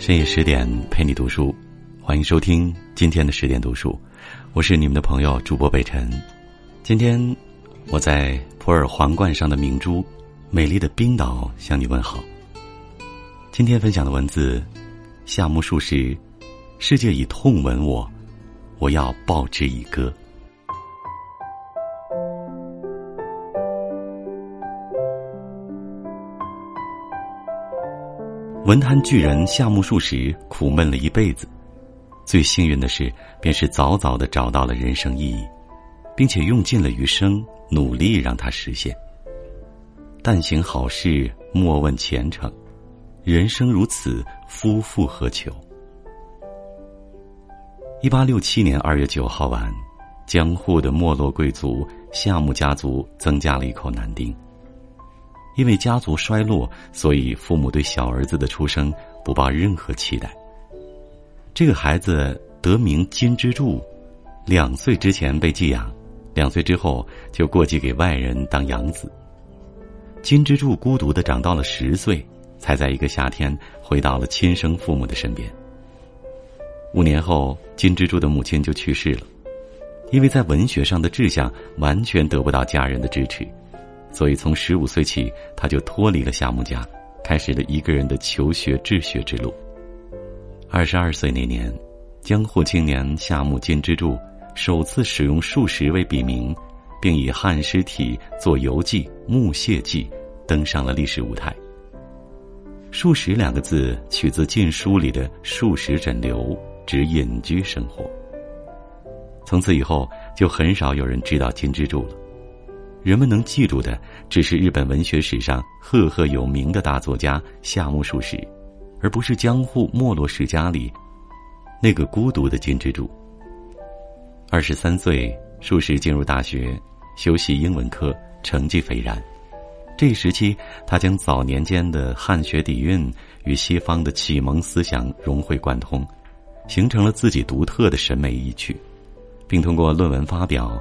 深夜十点陪你读书，欢迎收听今天的十点读书，我是你们的朋友主播北辰。今天我在普洱皇冠上的明珠，美丽的冰岛向你问好。今天分享的文字，夏目漱石，世界已痛吻我，我要报之以歌。文坛巨人夏目漱石苦闷了一辈子，最幸运的是，便是早早的找到了人生意义，并且用尽了余生努力让它实现。但行好事，莫问前程，人生如此，夫复何求？一八六七年二月九号晚，江户的没落贵族夏目家族增加了一口男丁。因为家族衰落，所以父母对小儿子的出生不抱任何期待。这个孩子得名金之助，两岁之前被寄养，两岁之后就过继给外人当养子。金之助孤独的长到了十岁，才在一个夏天回到了亲生父母的身边。五年后，金之助的母亲就去世了，因为在文学上的志向完全得不到家人的支持。所以，从十五岁起，他就脱离了夏目家，开始了一个人的求学治学之路。二十二岁那年，江户青年夏目金之助首次使用数十为笔名，并以汉尸体作游记《木屑记》，登上了历史舞台。数十两个字取自《晋书》里的“数十枕流”，指隐居生活。从此以后，就很少有人知道金之助了。人们能记住的，只是日本文学史上赫赫有名的大作家夏目漱石，而不是江户没落世家里那个孤独的金之助。二十三岁，漱石进入大学，修习英文科，成绩斐然。这一时期，他将早年间的汉学底蕴与西方的启蒙思想融会贯通，形成了自己独特的审美意趣，并通过论文发表、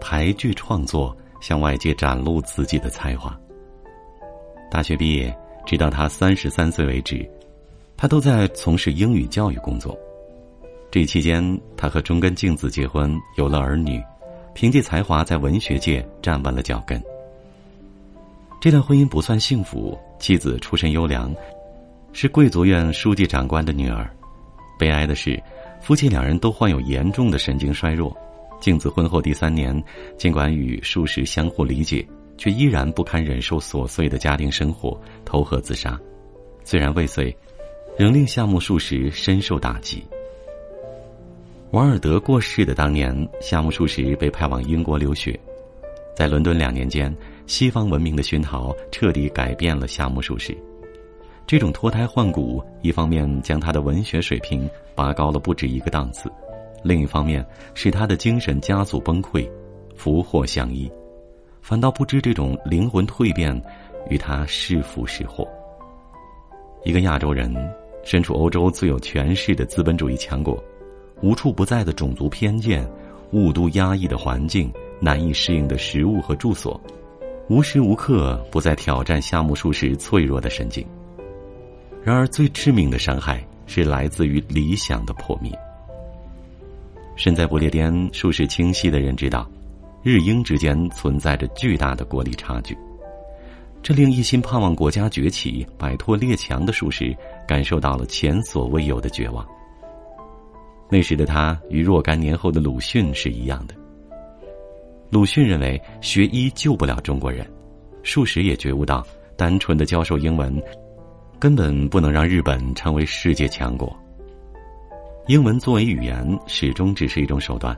排剧创作。向外界展露自己的才华。大学毕业，直到他三十三岁为止，他都在从事英语教育工作。这期间，他和中根静子结婚，有了儿女，凭借才华在文学界站稳了脚跟。这段婚姻不算幸福，妻子出身优良，是贵族院书记长官的女儿。悲哀的是，夫妻两人都患有严重的神经衰弱。静子婚后第三年，尽管与数十相互理解，却依然不堪忍受琐碎的家庭生活，投河自杀。虽然未遂，仍令夏目漱石深受打击。王尔德过世的当年，夏目漱石被派往英国留学，在伦敦两年间，西方文明的熏陶彻底改变了夏目漱石。这种脱胎换骨，一方面将他的文学水平拔高了不止一个档次。另一方面，使他的精神加速崩溃，福祸相依，反倒不知这种灵魂蜕变与他是福是祸。一个亚洲人身处欧洲最有权势的资本主义强国，无处不在的种族偏见，雾都压抑的环境，难以适应的食物和住所，无时无刻不在挑战夏目漱石脆弱的神经。然而，最致命的伤害是来自于理想的破灭。身在不列颠、术识清晰的人知道，日英之间存在着巨大的国力差距，这令一心盼望国家崛起、摆脱列强的术士感受到了前所未有的绝望。那时的他与若干年后的鲁迅是一样的。鲁迅认为学医救不了中国人，术士也觉悟到，单纯的教授英文，根本不能让日本成为世界强国。英文作为语言，始终只是一种手段，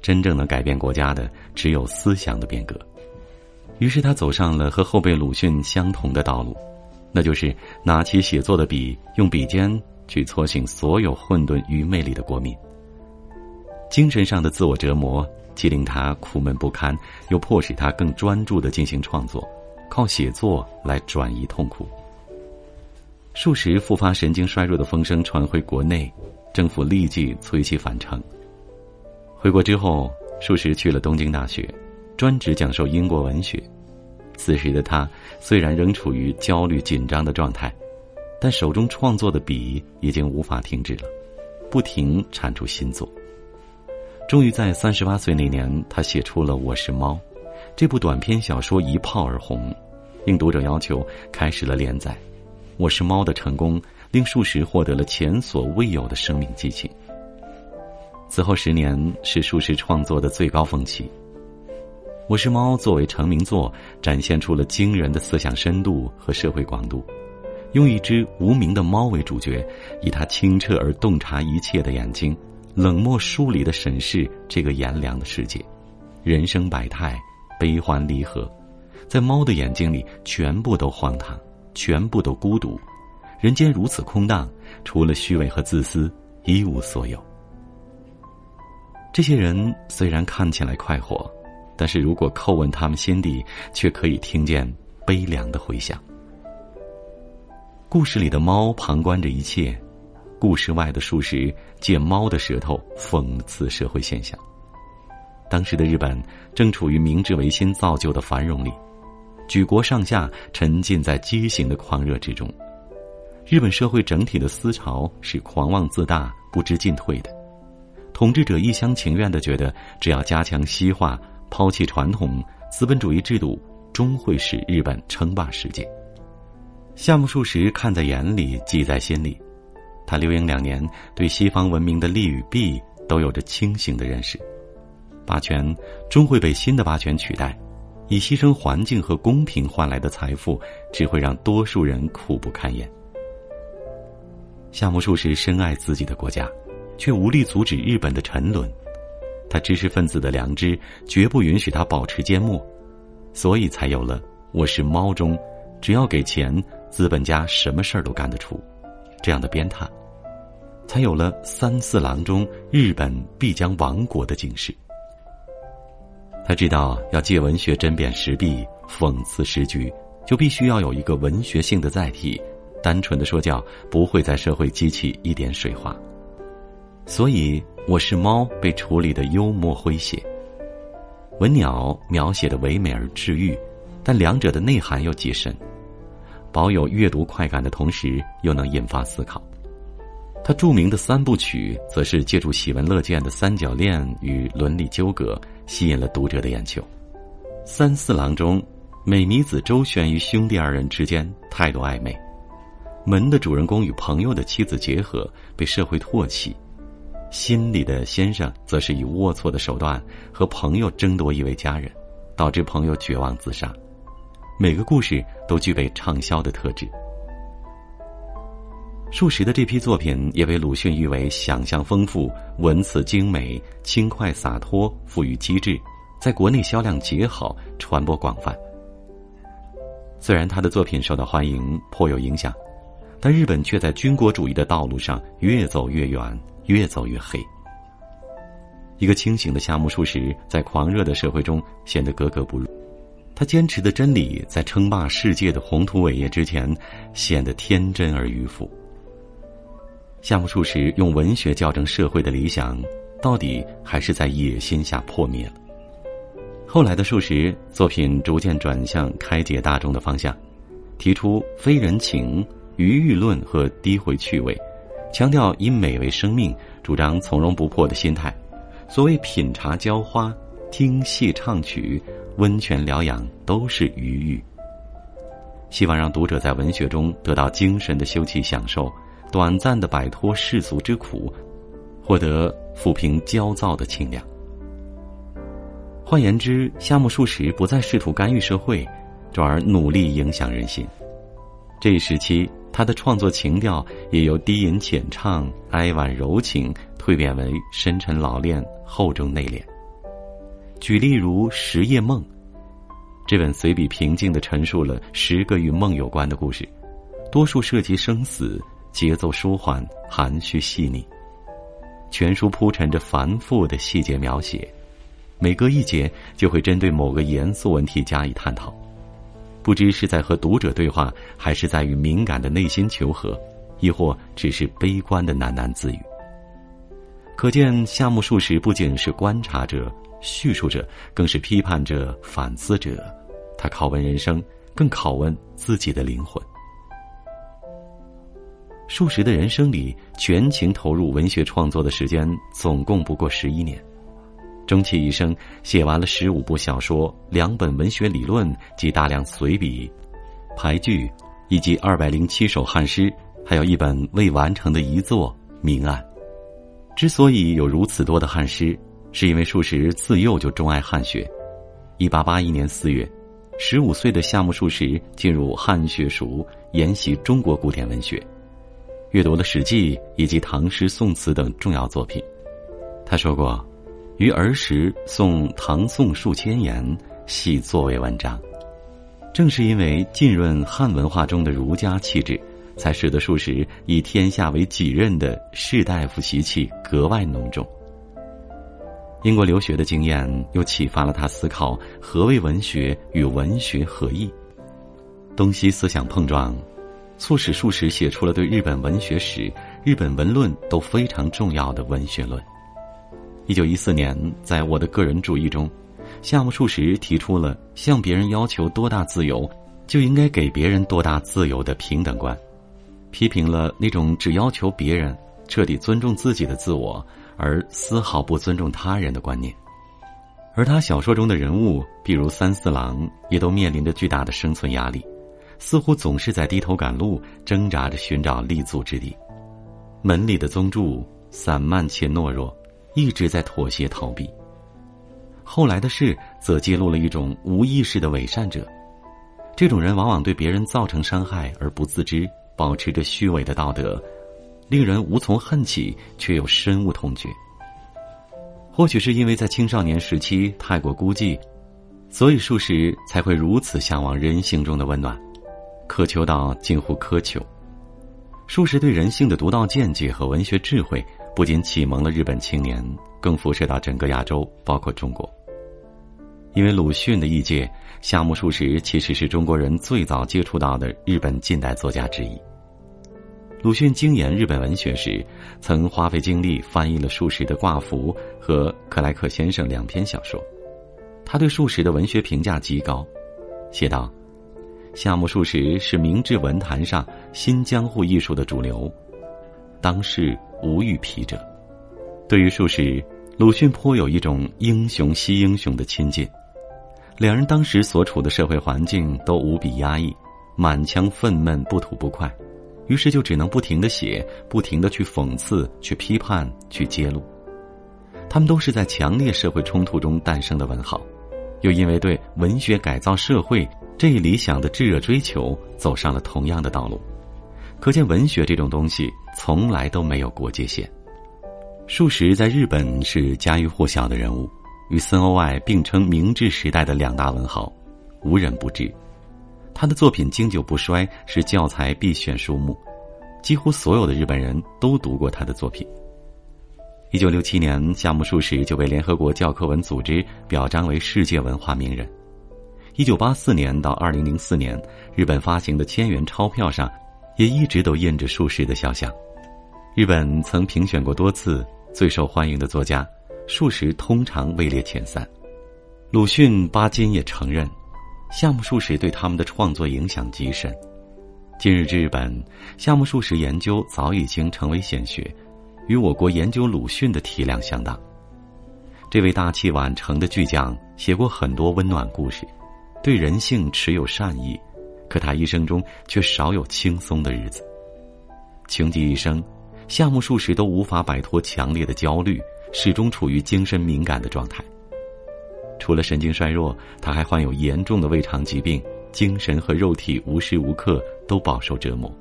真正能改变国家的，只有思想的变革。于是他走上了和后辈鲁迅相同的道路，那就是拿起写作的笔，用笔尖去搓醒所有混沌愚昧里的国民。精神上的自我折磨，既令他苦闷不堪，又迫使他更专注的进行创作，靠写作来转移痛苦。数十复发神经衰弱的风声传回国内。政府立即催其返程。回国之后，数十去了东京大学，专职讲授英国文学。此时的他虽然仍处于焦虑紧张的状态，但手中创作的笔已经无法停止了，不停产出新作。终于在三十八岁那年，他写出了《我是猫》，这部短篇小说一炮而红，应读者要求开始了连载。《我是猫》的成功令数十获得了前所未有的生命激情。此后十年是数十创作的最高峰期。《我是猫》作为成名作，展现出了惊人的思想深度和社会广度。用一只无名的猫为主角，以它清澈而洞察一切的眼睛，冷漠疏离的审视这个炎凉的世界。人生百态，悲欢离合，在猫的眼睛里，全部都荒唐，全部都孤独。人间如此空荡，除了虚伪和自私，一无所有。这些人虽然看起来快活，但是如果叩问他们心底，却可以听见悲凉的回响。故事里的猫旁观着一切，故事外的术士借猫的舌头讽刺社会现象。当时的日本正处于明治维新造就的繁荣里，举国上下沉浸在畸形的狂热之中。日本社会整体的思潮是狂妄自大、不知进退的，统治者一厢情愿的觉得，只要加强西化、抛弃传统，资本主义制度终会使日本称霸世界。夏目漱石看在眼里，记在心里。他留英两年，对西方文明的利与弊都有着清醒的认识。霸权终会被新的霸权取代，以牺牲环境和公平换来的财富，只会让多数人苦不堪言。夏目漱石深爱自己的国家，却无力阻止日本的沉沦。他知识分子的良知绝不允许他保持缄默，所以才有了“我是猫”中，只要给钱。资本家什么事儿都干得出，这样的鞭挞，才有了三四郎中日本必将亡国的警示。他知道要借文学针砭时弊、讽刺时局，就必须要有一个文学性的载体，单纯的说教不会在社会激起一点水花。所以，我是猫被处理的幽默诙谐，文鸟描写的唯美而治愈，但两者的内涵又极深。保有阅读快感的同时，又能引发思考。他著名的三部曲，则是借助喜闻乐见的三角恋与伦理纠葛，吸引了读者的眼球。三四郎中，美弥子周旋于兄弟二人之间，态度暧昧；门的主人公与朋友的妻子结合，被社会唾弃；心里的先生，则是以龌龊的手段和朋友争夺一位家人，导致朋友绝望自杀。每个故事都具备畅销的特质。数十的这批作品也被鲁迅誉为想象丰富、文辞精美、轻快洒脱、富于机智，在国内销量极好，传播广泛。虽然他的作品受到欢迎，颇有影响，但日本却在军国主义的道路上越走越远，越走越黑。一个清醒的夏目漱石，在狂热的社会中显得格格不入。他坚持的真理，在称霸世界的宏图伟业之前，显得天真而迂腐。夏目漱石用文学校正社会的理想，到底还是在野心下破灭了。后来的漱石作品逐渐转向开解大众的方向，提出非人情、余欲论和低回趣味，强调以美为生命，主张从容不迫的心态。所谓品茶浇花、听戏唱曲。温泉疗养都是愉悦，希望让读者在文学中得到精神的休憩享受，短暂的摆脱世俗之苦，获得抚平焦躁的清凉。换言之，夏目漱石不再试图干预社会，转而努力影响人心。这一时期，他的创作情调也由低吟浅唱、哀婉柔情蜕变为深沉老练、厚重内敛。举例如《十夜梦》，这本随笔平静地陈述了十个与梦有关的故事，多数涉及生死，节奏舒缓，含蓄细腻。全书铺陈着繁复的细节描写，每隔一节就会针对某个严肃问题加以探讨，不知是在和读者对话，还是在与敏感的内心求和，亦或只是悲观的喃喃自语。可见，夏目漱石不仅是观察者。叙述者更是批判者、反思者，他拷问人生，更拷问自己的灵魂。数十的人生里，全情投入文学创作的时间总共不过十一年，终其一生写完了十五部小说、两本文学理论及大量随笔、俳句，以及二百零七首汉诗，还有一本未完成的遗作《明暗》。之所以有如此多的汉诗，是因为数十自幼就钟爱汉学。一八八一年四月，十五岁的夏目漱石进入汉学塾研习中国古典文学。阅读了《史记》以及唐诗、宋词等重要作品，他说过：“于儿时诵唐宋数千言，系作为文章。”正是因为浸润汉文化中的儒家气质，才使得数十以天下为己任的士大夫习气格外浓重。英国留学的经验又启发了他思考何为文学与文学何异，东西思想碰撞。促使数十写出了对日本文学史、日本文论都非常重要的文学论。一九一四年，在我的个人主义中，夏目漱石提出了向别人要求多大自由，就应该给别人多大自由的平等观，批评了那种只要求别人彻底尊重自己的自我，而丝毫不尊重他人的观念。而他小说中的人物，比如三四郎，也都面临着巨大的生存压力。似乎总是在低头赶路，挣扎着寻找立足之地。门里的宗助散漫且懦弱，一直在妥协逃避。后来的事则揭露了一种无意识的伪善者，这种人往往对别人造成伤害而不自知，保持着虚伪的道德，令人无从恨起，却又深恶痛绝。或许是因为在青少年时期太过孤寂，所以数十才会如此向往人性中的温暖。渴求到近乎苛求，数十对人性的独到见解和文学智慧，不仅启蒙了日本青年，更辐射到整个亚洲，包括中国。因为鲁迅的译介，夏目漱石其实是中国人最早接触到的日本近代作家之一。鲁迅精研日本文学时，曾花费精力翻译了数十的《挂符》和《克莱克先生》两篇小说，他对数十的文学评价极高，写道。夏目漱石是明治文坛上新江户艺术的主流，当世无与匹者。对于术士，鲁迅颇有一种英雄惜英雄的亲近。两人当时所处的社会环境都无比压抑，满腔愤懑不吐不快，于是就只能不停的写，不停的去讽刺、去批判、去揭露。他们都是在强烈社会冲突中诞生的文豪，又因为对文学改造社会。这一理想的炙热追求走上了同样的道路，可见文学这种东西从来都没有国界线。数十在日本是家喻户晓的人物，与森欧爱并称明治时代的两大文豪，无人不知。他的作品经久不衰，是教材必选书目，几乎所有的日本人都读过他的作品。一九六七年，夏目漱石就被联合国教科文组织表彰为世界文化名人。一九八四年到二零零四年，日本发行的千元钞票上，也一直都印着数十的肖像。日本曾评选过多次最受欢迎的作家，数十通常位列前三。鲁迅、巴金也承认，夏目漱石对他们的创作影响极深。今日之日本，夏目漱石研究早已经成为显学，与我国研究鲁迅的体量相当。这位大器晚成的巨匠写过很多温暖故事。对人性持有善意，可他一生中却少有轻松的日子。穷极一生，夏目漱石都无法摆脱强烈的焦虑，始终处于精神敏感的状态。除了神经衰弱，他还患有严重的胃肠疾病，精神和肉体无时无刻都饱受折磨。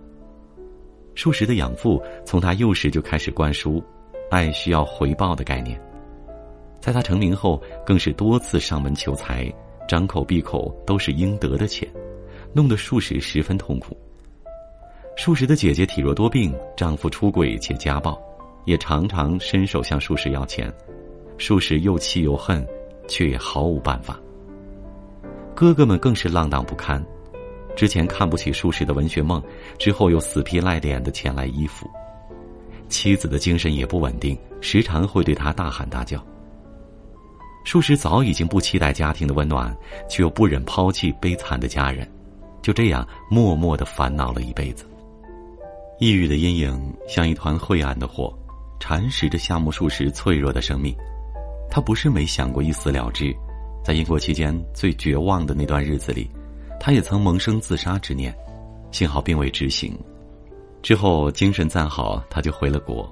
漱石的养父从他幼时就开始灌输“爱需要回报”的概念，在他成名后，更是多次上门求财。张口闭口都是应得的钱，弄得数十十分痛苦。数十的姐姐体弱多病，丈夫出轨且家暴，也常常伸手向数十要钱，数十又气又恨，却也毫无办法。哥哥们更是浪荡不堪，之前看不起数十的文学梦，之后又死皮赖脸的前来依附。妻子的精神也不稳定，时常会对他大喊大叫。数十早已经不期待家庭的温暖，却又不忍抛弃悲惨的家人，就这样默默的烦恼了一辈子。抑郁的阴影像一团晦暗的火，蚕食着夏目漱石脆弱的生命。他不是没想过一死了之，在英国期间最绝望的那段日子里，他也曾萌生自杀之念，幸好并未执行。之后精神暂好，他就回了国，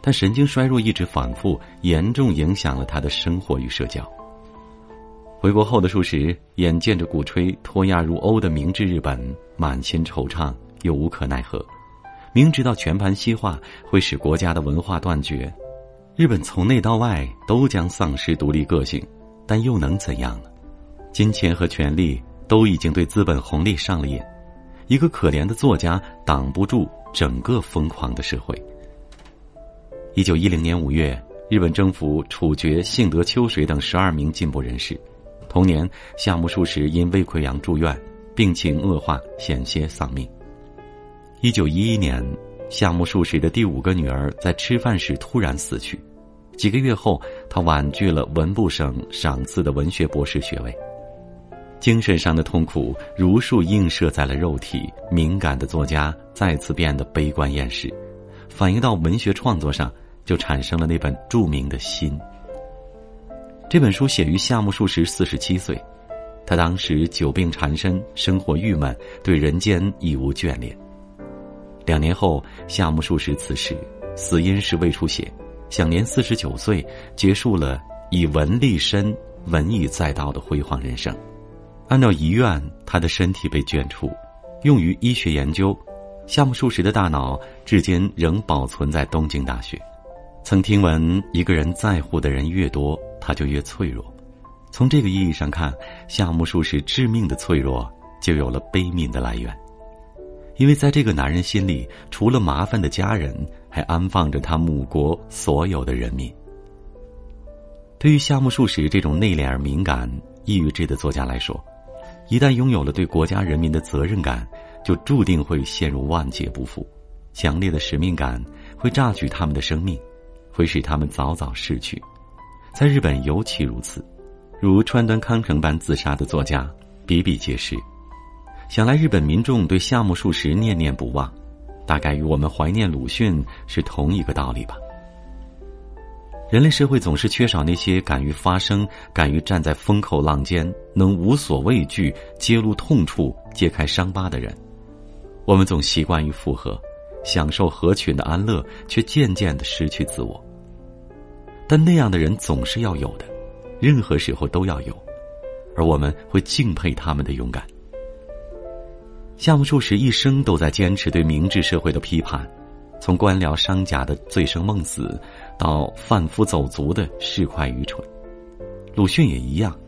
但神经衰弱一直反复，严重影响了他的生活与社交。回国后的漱石，眼见着鼓吹脱亚入欧的明治日本，满心惆怅又无可奈何。明知道全盘西化会使国家的文化断绝，日本从内到外都将丧失独立个性，但又能怎样呢？金钱和权力都已经对资本红利上了瘾，一个可怜的作家挡不住整个疯狂的社会。一九一零年五月，日本政府处决幸德秋水等十二名进步人士，同年夏目漱石因胃溃疡住院，病情恶化，险些丧命。一九一一年，夏目漱石的第五个女儿在吃饭时突然死去。几个月后，他婉拒了文部省赏赐的文学博士学位。精神上的痛苦如数映射在了肉体，敏感的作家再次变得悲观厌世，反映到文学创作上，就产生了那本著名的《心》。这本书写于夏目漱石四十七岁，他当时久病缠身，生活郁闷，对人间已无眷恋。两年后，夏目漱石辞世，死因是胃出血，享年四十九岁，结束了以文立身、文艺载道的辉煌人生。按照遗愿，他的身体被捐出，用于医学研究。夏目漱石的大脑至今仍保存在东京大学。曾听闻，一个人在乎的人越多，他就越脆弱。从这个意义上看，夏目漱石致命的脆弱就有了悲悯的来源。因为在这个男人心里，除了麻烦的家人，还安放着他母国所有的人民。对于夏目漱石这种内敛而敏感、抑郁质的作家来说，一旦拥有了对国家人民的责任感，就注定会陷入万劫不复。强烈的使命感会榨取他们的生命，会使他们早早逝去。在日本尤其如此，如川端康成般自杀的作家比比皆是。想来，日本民众对夏目漱石念念不忘，大概与我们怀念鲁迅是同一个道理吧。人类社会总是缺少那些敢于发声、敢于站在风口浪尖、能无所畏惧揭露痛处、揭开伤疤的人。我们总习惯于附和，享受合群的安乐，却渐渐的失去自我。但那样的人总是要有的，任何时候都要有，而我们会敬佩他们的勇敢。夏目漱石一生都在坚持对明治社会的批判，从官僚商贾的醉生梦死，到贩夫走卒的市侩愚蠢。鲁迅也一样，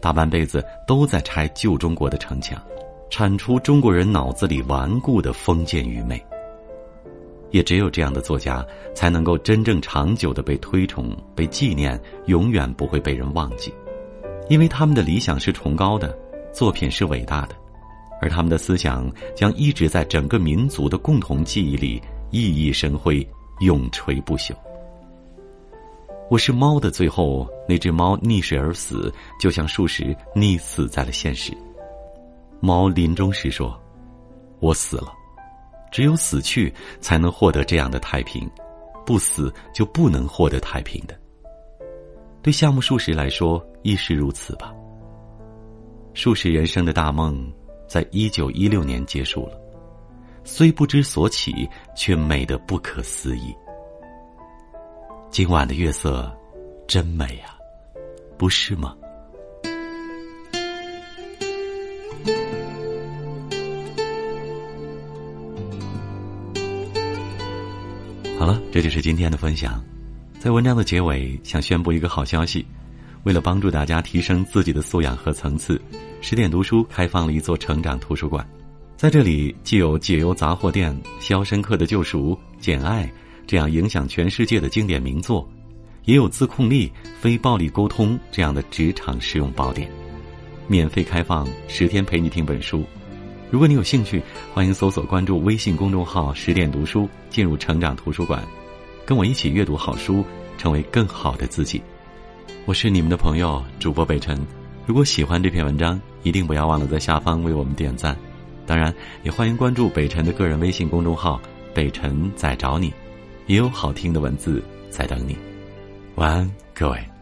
大半辈子都在拆旧中国的城墙，铲除中国人脑子里顽固的封建愚昧。也只有这样的作家，才能够真正长久的被推崇、被纪念，永远不会被人忘记，因为他们的理想是崇高的，作品是伟大的。而他们的思想将一直在整个民族的共同记忆里熠熠生辉，永垂不朽。我是猫的最后，那只猫溺水而死，就像数十溺死在了现实。猫临终时说：“我死了，只有死去才能获得这样的太平，不死就不能获得太平的。”对夏目漱石来说亦是如此吧。漱石人生的大梦。在一九一六年结束了，虽不知所起，却美得不可思议。今晚的月色真美啊，不是吗？好了，这就是今天的分享。在文章的结尾，想宣布一个好消息。为了帮助大家提升自己的素养和层次，十点读书开放了一座成长图书馆，在这里既有《解忧杂货店》《肖申克的救赎》《简爱》这样影响全世界的经典名作，也有自控力、非暴力沟通这样的职场实用宝典，免费开放十天陪你听本书。如果你有兴趣，欢迎搜索关注微信公众号“十点读书”，进入成长图书馆，跟我一起阅读好书，成为更好的自己。我是你们的朋友主播北辰，如果喜欢这篇文章，一定不要忘了在下方为我们点赞。当然，也欢迎关注北辰的个人微信公众号北辰在找你，也有好听的文字在等你。晚安，各位。